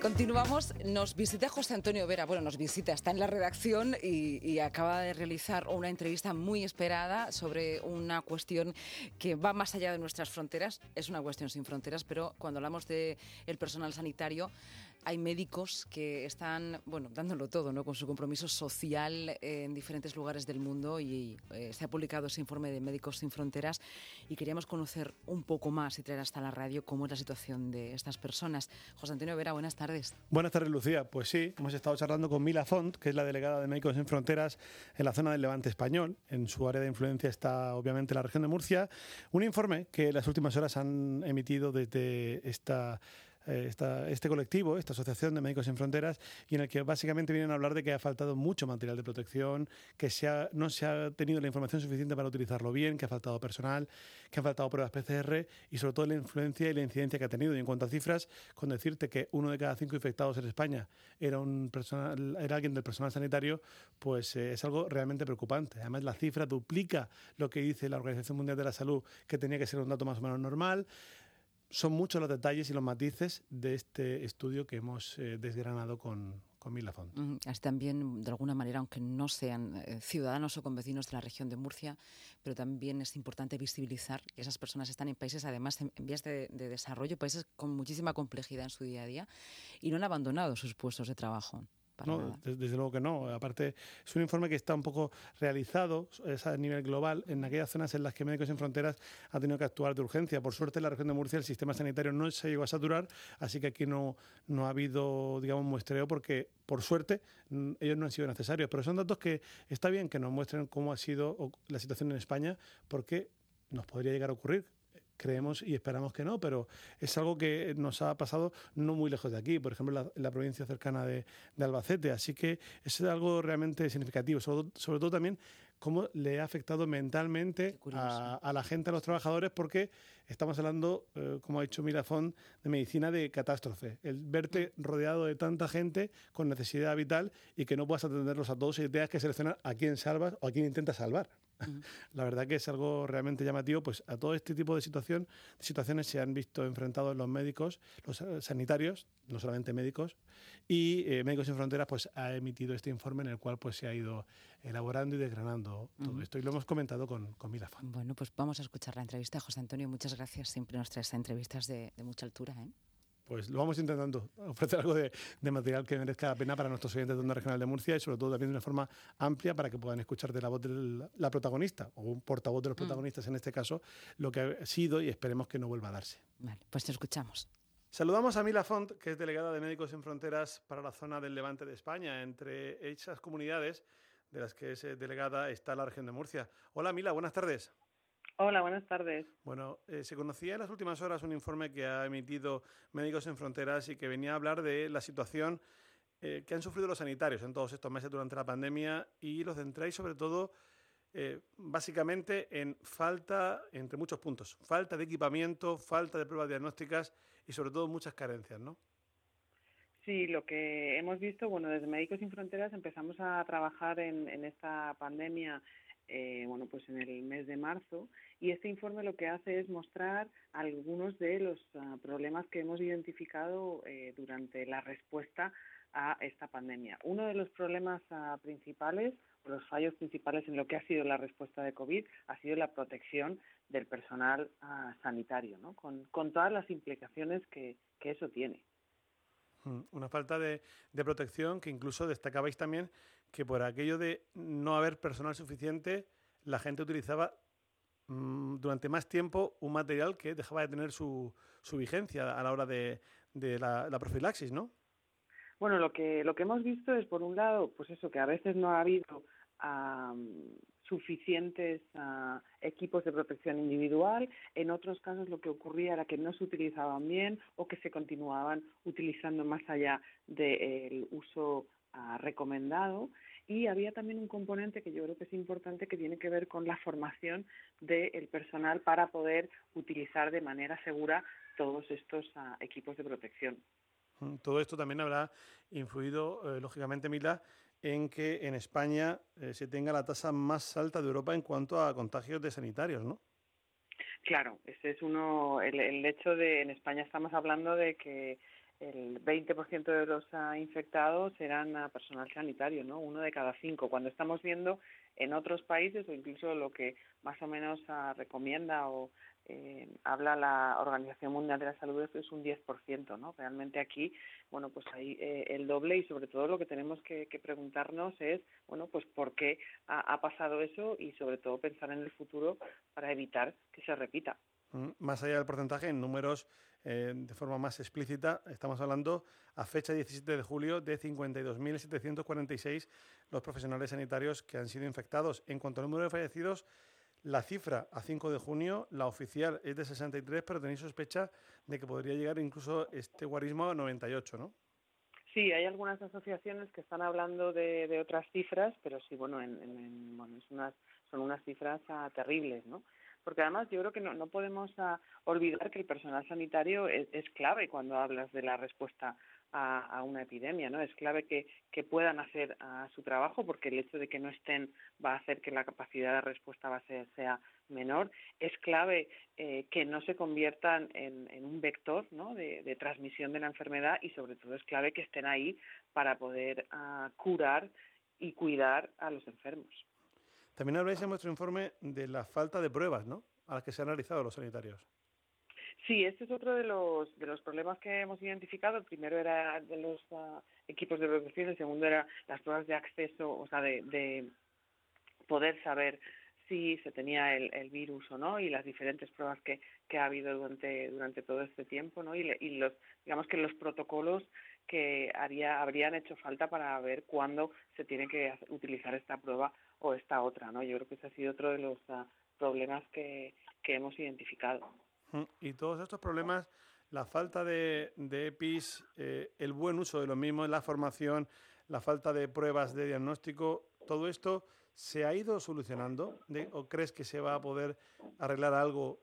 Continuamos, nos visita José Antonio Vera, bueno, nos visita, está en la redacción y, acaba de realizar una entrevista muy esperada sobre una cuestión que va más allá de nuestras fronteras, es una cuestión sin fronteras, pero cuando hablamos del el personal sanitario, hay médicos que están, bueno, dándolo todo, ¿no? Con su compromiso social en diferentes lugares del mundo y eh, se ha publicado ese informe de Médicos Sin Fronteras y queríamos conocer un poco más y traer hasta la radio cómo es la situación de estas personas. José Antonio Vera, buenas tardes. Buenas tardes, Lucía. Pues sí, hemos estado charlando con Mila Font, que es la delegada de Médicos Sin Fronteras en la zona del Levante Español. En su área de influencia está obviamente la región de Murcia. Un informe que las últimas horas han emitido desde esta eh, este colectivo, esta Asociación de Médicos Sin Fronteras, y en el que básicamente vienen a hablar de que ha faltado mucho material de protección, que se no se ha tenido la información suficiente para utilizarlo bien, que ha faltado personal, que han faltado pruebas PCR y sobre todo la influencia y la incidencia que ha tenido. Y en cuanto a cifras, con decirte que uno de cada cinco infectados en España era, un personal, era alguien del personal sanitario, pues eh, es algo realmente preocupante. Además, la cifra duplica lo que dice la Organización Mundial de la Salud, que tenía que ser un dato más o menos normal son muchos los detalles y los matices de este estudio que hemos eh, desgranado con, con Milafont. también, de alguna manera, aunque no sean eh, ciudadanos o convecinos de la región de Murcia, pero también es importante visibilizar que esas personas están en países, además, en vías de desarrollo, países con muchísima complejidad en su día a día, y no han abandonado sus puestos de trabajo no, desde, luego que no. Aparte, es un informe que está un poco realizado es a nivel global en aquellas zonas en las que Médicos Sin Fronteras ha tenido que actuar de urgencia. Por suerte, en la región de Murcia el sistema sanitario no se llegó a saturar, así que aquí no, no ha habido, digamos, muestreo porque por suerte, ellos no han sido necesarios, pero son datos que está bien que nos muestren cómo ha sido la situación en España, porque nos podría llegar a ocurrir creemos y esperamos que no, pero es algo que nos ha pasado no muy lejos de aquí, por ejemplo, en la, provincia cercana de, Albacete. Así que es algo realmente significativo, sobre, todo también cómo le ha afectado mentalmente a, la gente, a los trabajadores, porque estamos hablando, eh, como ha dicho Mirafón, de medicina de catástrofe. El verte rodeado de tanta gente con necesidad vital y que no puedas atenderlos a todos y tengas que seleccionar a quién salvas o a quién intentas salvar. La verdad que es algo realmente llamativo, pues a todo este tipo de situación, situaciones se han visto enfrentados los médicos, los eh, sanitarios, no solamente médicos, y eh, Médicos Sin Fronteras pues ha emitido este informe en el cual pues se ha ido elaborando y desgranando todo esto y lo hemos comentado con, con Milafón. Bueno, pues vamos a escuchar la entrevista. José Antonio, muchas gracias. Siempre nos traes entrevistas de, de mucha altura. ¿eh? Pues lo vamos intentando, ofrecer algo de, material que merezca la pena para nuestros oyentes de Onda Regional de Murcia y sobre todo también de una forma amplia para que puedan escuchar de la voz de la protagonista o un portavoz de los mm. protagonistas en este caso, lo que ha sido y esperemos que no vuelva a darse. Vale, pues te escuchamos. Saludamos a Mila Font, que es delegada de Médicos Sin Fronteras para la zona del Levante de España. Entre esas comunidades de las que es eh, delegada está la región de Murcia. Hola Mila, buenas tardes. Hola, buenas tardes. Bueno, eh, se conocía en las últimas horas un informe que ha emitido Médicos Sin Fronteras y que venía a hablar de la situación eh, que han sufrido los sanitarios en todos estos meses durante la pandemia y los centráis sobre todo eh, básicamente en falta, entre muchos puntos, falta de equipamiento, falta de pruebas diagnósticas y sobre todo muchas carencias, ¿no? Sí, lo que hemos visto, bueno, desde Médicos Sin Fronteras empezamos a trabajar en, en esta pandemia eh, bueno, pues en el mes de marzo y este informe lo que hace es mostrar algunos de los ah, problemas que hemos identificado eh, durante la respuesta a esta pandemia. Uno de los problemas uh, principales, los fallos principales en lo que ha sido la respuesta de COVID, ha sido la protección del personal ah, sanitario, ¿no? con, con todas las implicaciones que, que eso tiene. Mm, una falta de, protección que incluso destacabais también que por aquello de no haber personal suficiente, la gente utilizaba mm, durante más tiempo un material que dejaba de tener su, vigencia a la hora de, la, profilaxis, ¿no? Bueno, lo que, lo que hemos visto es, por un lado, pues eso, que a veces no ha habido suficientes ah, equipos de protección individual. En otros casos lo que ocurría era que no se utilizaban bien o que se continuaban utilizando más allá del uso ah, recomendado. Y había también un componente que yo creo que es importante que tiene que ver con la formación del personal para poder utilizar de manera segura todos estos ah, equipos de protección. Mm, todo esto también habrá influido, eh, lógicamente, Mila, en que en España eh, se tenga la tasa más alta de Europa en cuanto a contagios de sanitarios, ¿no? Claro, ese es uno, el, hecho de, en España estamos hablando de que el 20% de los ah, infectados eran a personal sanitario, ¿no? Uno de cada cinco. Cuando estamos viendo en otros países o incluso lo que más o menos ah, recomienda o eh, habla la Organización Mundial de la Salud es un 10%, ¿no? Realmente aquí, bueno, pues hay eh, el doble y sobre todo lo que tenemos que, preguntarnos es, bueno, pues por qué ha, pasado eso y sobre todo pensar en el futuro para evitar que se repita. Mm, más allá del porcentaje, en números eh, de forma más explícita, estamos hablando a fecha 17 de julio de 52.746 los profesionales sanitarios que han sido infectados. En cuanto al número de fallecidos, la cifra a 5 de junio, la oficial es de 63, pero tenéis sospecha de que podría llegar incluso este guarismo a 98, ¿no? Sí, hay algunas asociaciones que están hablando de, otras cifras, pero sí, bueno, en, bueno es unas, son unas cifras ah, terribles, ¿no? Porque además yo creo que no, no podemos ah, olvidar que el personal sanitario es, clave cuando hablas de la respuesta a, una epidemia, ¿no? Es clave que, que puedan hacer su trabajo porque el hecho de que no estén va a hacer que la capacidad de respuesta va a ser, sea menor. Es clave eh, que no se conviertan en, un vector ¿no? de, transmisión de la enfermedad y sobre todo es clave que estén ahí para poder ah, curar y cuidar a los enfermos. También habláis en vuestro informe de la falta de pruebas, ¿no? A las que se han realizado los sanitarios. Sí, este es otro de los, de los problemas que hemos identificado. El primero era de los ah, equipos de protección, el segundo era las pruebas de acceso, o sea, de, poder saber si se tenía el, virus o no y las diferentes pruebas que, que ha habido durante, durante todo este tiempo, ¿no? Y, y los, digamos que los protocolos que haría, habrían hecho falta para ver cuándo se tiene que utilizar esta prueba o esta otra, ¿no? Yo creo que ese ha sido otro de los ah, problemas que, que hemos identificado. Y todos estos problemas, la falta de, EPIs, eh, el buen uso de los mismos, la formación, la falta de pruebas de diagnóstico, todo esto se ha ido solucionando o crees que se va a poder arreglar algo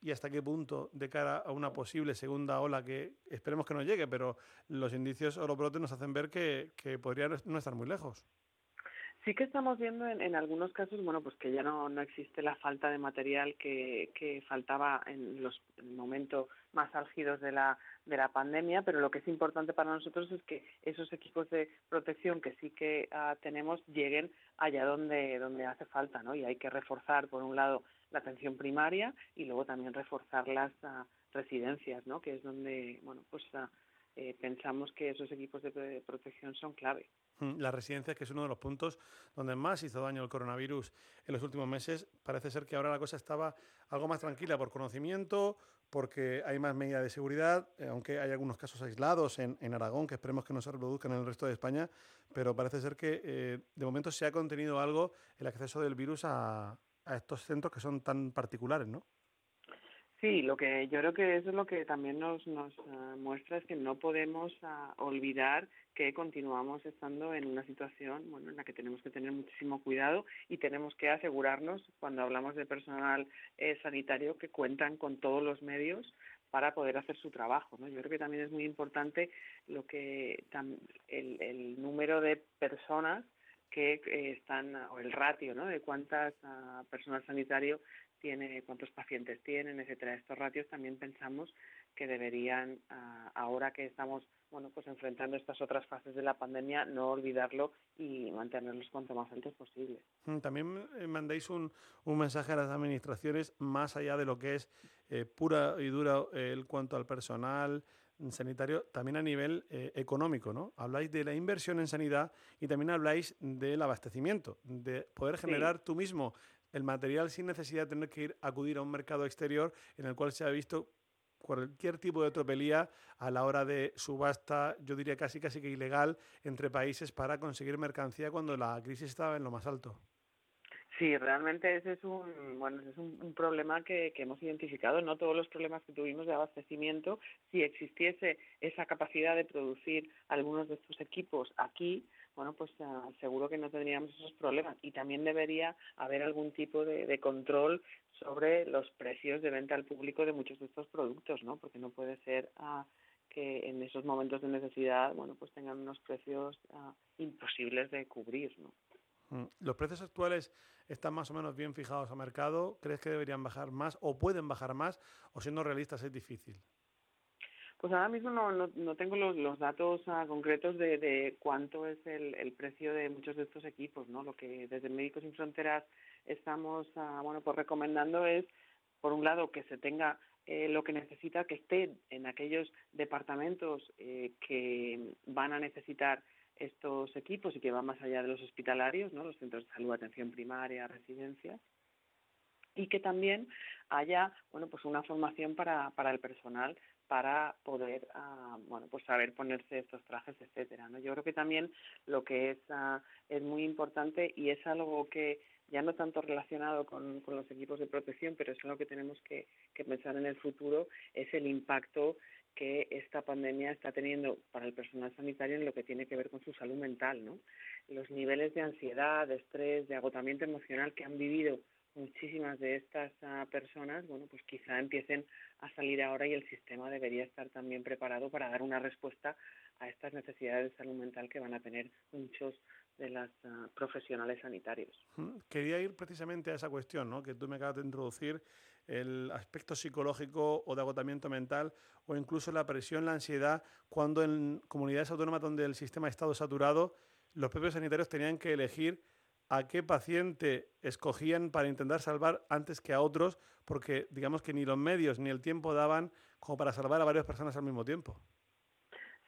y hasta qué punto de cara a una posible segunda ola que esperemos que no llegue, pero los indicios o los nos hacen ver que, que podría no estar muy lejos. Sí que estamos viendo en, algunos casos, bueno, pues que ya no, no existe la falta de material que, que faltaba en los momentos más álgidos de la, de la pandemia, pero lo que es importante para nosotros es que esos equipos de protección que sí que ah, tenemos lleguen allá donde, donde hace falta, ¿no? Y hay que reforzar, por un lado, la atención primaria y luego también reforzar las ah, residencias, ¿no? Que es donde, bueno, pues ah, eh, pensamos que esos equipos de protección son clave. Mm, las residencias, que es uno de los puntos donde más hizo daño el coronavirus en los últimos meses. Parece ser que ahora la cosa estaba algo más tranquila por conocimiento, porque hay más medidas de seguridad, eh, aunque hay algunos casos aislados en, Aragón, que esperemos que no se reproduzcan en el resto de España, pero parece ser que eh, de momento se ha contenido algo el acceso del virus a, a estos centros que son tan particulares, ¿no? Sí, lo que yo creo que eso es lo que también nos, nos ah, muestra es que no podemos ah, olvidar que continuamos estando en una situación bueno, en la que tenemos que tener muchísimo cuidado y tenemos que asegurarnos, cuando hablamos de personal eh, sanitario, que cuentan con todos los medios para poder hacer su trabajo. ¿no? Yo creo que también es muy importante lo que el, el número de personas que eh, están, o el ratio ¿no? de cuántas uh, personal sanitario tiene, cuántos pacientes tienen, etcétera. Estos ratios también pensamos que deberían, ah, ahora que estamos bueno, pues enfrentando estas otras fases de la pandemia, no olvidarlo y mantenerlos cuanto más altos posible. Mm, también eh, mandáis un, un, mensaje a las administraciones más allá de lo que es eh, pura y dura el cuanto al personal sanitario, también a nivel eh, económico, ¿no? Habláis de la inversión en sanidad y también habláis del abastecimiento, de poder generar tú mismo el material sin necesidad de tener que ir acudir a un mercado exterior en el cual se ha visto cualquier tipo de tropelía a la hora de subasta, yo diría casi casi que ilegal, entre países para conseguir mercancía cuando la crisis estaba en lo más alto. Sí, realmente ese es un bueno es un, problema que, que, hemos identificado. No todos los problemas que tuvimos de abastecimiento, si existiese esa capacidad de producir algunos de estos equipos aquí, bueno, pues ah, seguro que no tendríamos esos problemas. Y también debería haber algún tipo de, control sobre los precios de venta al público de muchos de estos productos, ¿no? Porque no puede ser ah, que en esos momentos de necesidad, bueno, pues tengan unos precios ah, imposibles de cubrir, ¿no? Mm. ¿Los precios actuales están más o menos bien fijados a mercado? ¿Crees que deberían bajar más o pueden bajar más? ¿O siendo realistas es difícil? Pues ahora mismo no, no, tengo los, los datos ah, concretos de, de, cuánto es el, el, precio de muchos de estos equipos, ¿no? Lo que desde Médicos Sin Fronteras estamos, ah, bueno, pues recomendando es, por un lado, que se tenga eh, lo que necesita, que esté en aquellos departamentos eh, que van a necesitar estos equipos y que van más allá de los hospitalarios, ¿no? Los centros de salud, atención primaria, residencias y que también haya bueno pues una formación para, para el personal para poder ah, bueno pues saber ponerse estos trajes etcétera no yo creo que también lo que es ah, es muy importante y es algo que ya no tanto relacionado con, con los equipos de protección pero es algo que tenemos que, que pensar en el futuro es el impacto que esta pandemia está teniendo para el personal sanitario en lo que tiene que ver con su salud mental, ¿no? Los niveles de ansiedad, de estrés, de agotamiento emocional que han vivido muchísimas de estas ah, personas, bueno, pues quizá empiecen a salir ahora y el sistema debería estar también preparado para dar una respuesta a estas necesidades de salud mental que van a tener muchos de los ah, profesionales sanitarios. Quería ir precisamente a esa cuestión, ¿no? que tú me acabas de introducir, el aspecto psicológico o de agotamiento mental o incluso la presión, la ansiedad, cuando en comunidades autónomas donde el sistema ha estado saturado, los propios sanitarios tenían que elegir a qué paciente escogían para intentar salvar antes que a otros, porque digamos que ni los medios ni el tiempo daban como para salvar a varias personas al mismo tiempo.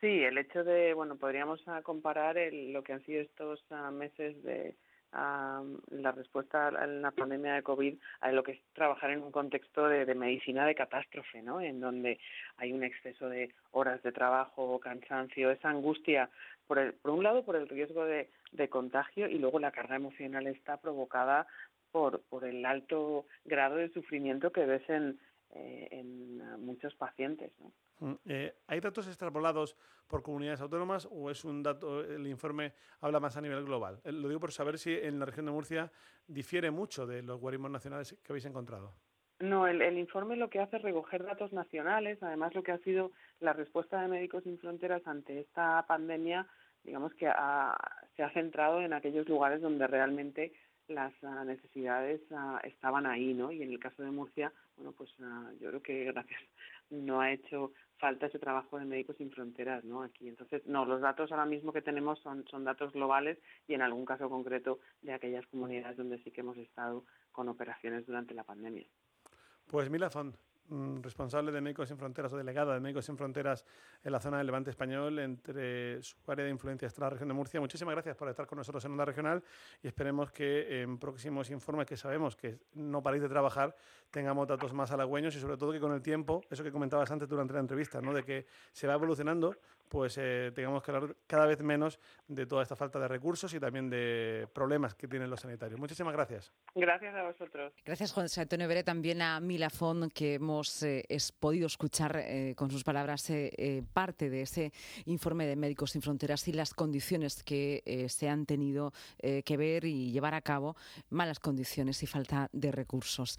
Sí, el hecho de, bueno, podríamos ah, comparar lo que han sido estos ah, meses de la respuesta a la pandemia de COVID a lo que es trabajar en un contexto de, medicina de catástrofe, ¿no? En donde hay un exceso de horas de trabajo, cansancio, esa angustia, por, por un lado por el riesgo de, de contagio y luego la carga emocional está provocada por, por el alto grado de sufrimiento que ves en, eh, en muchos pacientes. ¿no? Mm, eh, ¿Hay datos extrapolados por comunidades autónomas o es un dato, el informe habla más a nivel global? Eh, lo digo por saber si en la región de Murcia difiere mucho de los guarismos nacionales que habéis encontrado. No, el, el, informe lo que hace es recoger datos nacionales, además lo que ha sido la respuesta de Médicos Sin Fronteras ante esta pandemia digamos que se ha centrado en aquellos lugares donde realmente las ah, necesidades ah, estaban ahí, ¿no? Y en el caso de Murcia, bueno, pues ah, yo creo que gracias no ha hecho falta ese trabajo de Médicos Sin Fronteras, ¿no? Aquí, entonces, no, los datos ahora mismo que tenemos son, son datos globales y en algún caso concreto de aquellas comunidades donde sí que hemos estado con operaciones durante la pandemia. Pues Milazón, responsable de Médicos Sin Fronteras o delegada de Médicos Sin Fronteras en la zona del Levante Español, entre su área de influencia está la región de Murcia. Muchísimas gracias por estar con nosotros en Onda Regional y esperemos que en próximos informes que sabemos que no paréis de trabajar tengamos datos más halagüeños y sobre todo que con el tiempo, eso que comentabas antes durante la entrevista, ¿no? de que se va evolucionando, pues eh, tengamos que hablar cada vez menos de toda esta falta de recursos y también de problemas que tienen los sanitarios. Muchísimas gracias. Gracias a vosotros. Gracias, José Antonio Veré, también a Milafón, que hemos eh, podido escuchar eh, con sus palabras parte de ese informe de Médicos Sin Fronteras y las condiciones que se han tenido que ver y llevar a cabo, malas condiciones y falta de recursos.